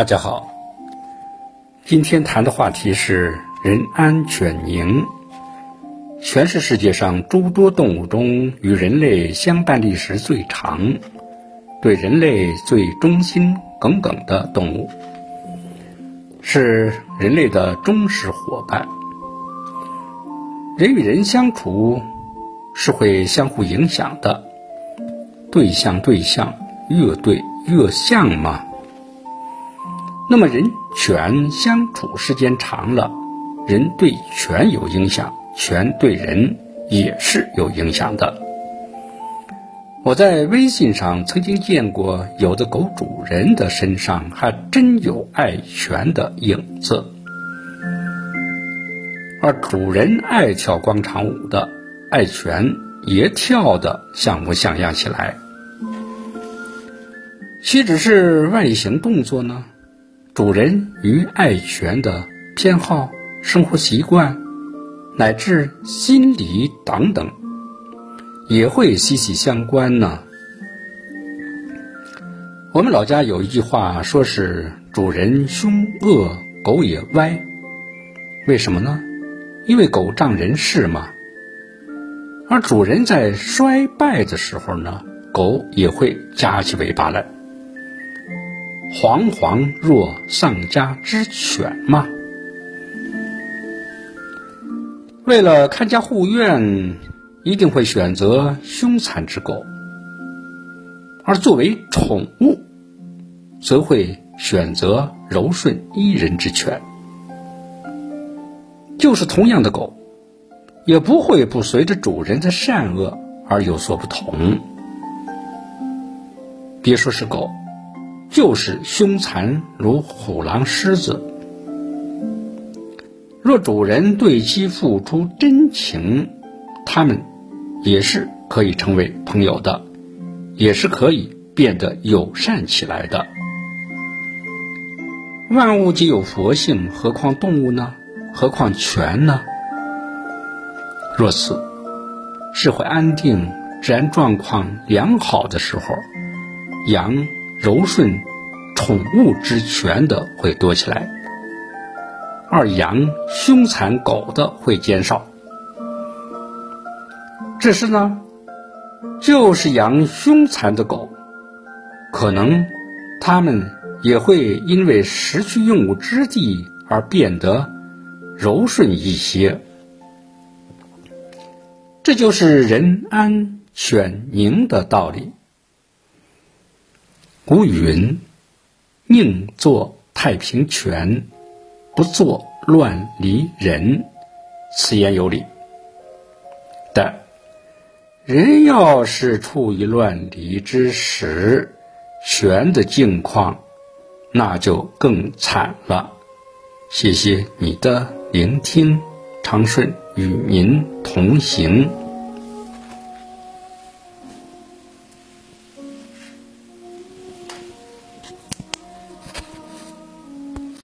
大家好，今天谈的话题是人安犬宁。全是世界上诸多动物中与人类相伴历史最长、对人类最忠心耿耿的动物，是人类的忠实伙伴。人与人相处是会相互影响的，对象对象越对越像吗？那么人犬相处时间长了，人对犬有影响，犬对人也是有影响的。我在微信上曾经见过，有的狗主人的身上还真有爱犬的影子，而主人爱跳广场舞的爱犬也跳得像模像样起来。岂止是外形动作呢？主人与爱犬的偏好、生活习惯，乃至心理等等，也会息息相关呢。我们老家有一句话，说是“主人凶恶，狗也歪”。为什么呢？因为狗仗人势嘛。而主人在衰败的时候呢，狗也会夹起尾巴来。惶惶若丧家之犬吗？为了看家护院，一定会选择凶残之狗；而作为宠物，则会选择柔顺依人之犬。就是同样的狗，也不会不随着主人的善恶而有所不同。别说是狗。就是凶残如虎狼狮子，若主人对其付出真情，他们也是可以成为朋友的，也是可以变得友善起来的。万物皆有佛性，何况动物呢？何况犬呢？若此，社会安定、治安状况良好的时候，羊。柔顺宠物之犬的会多起来，而养凶残狗的会减少。只是呢，就是养凶残的狗，可能它们也会因为失去用武之地而变得柔顺一些。这就是人安犬宁的道理。古云：“宁做太平犬，不做乱离人。”此言有理。但人要是处于乱离之时，犬的境况那就更惨了。谢谢你的聆听，长顺与您同行。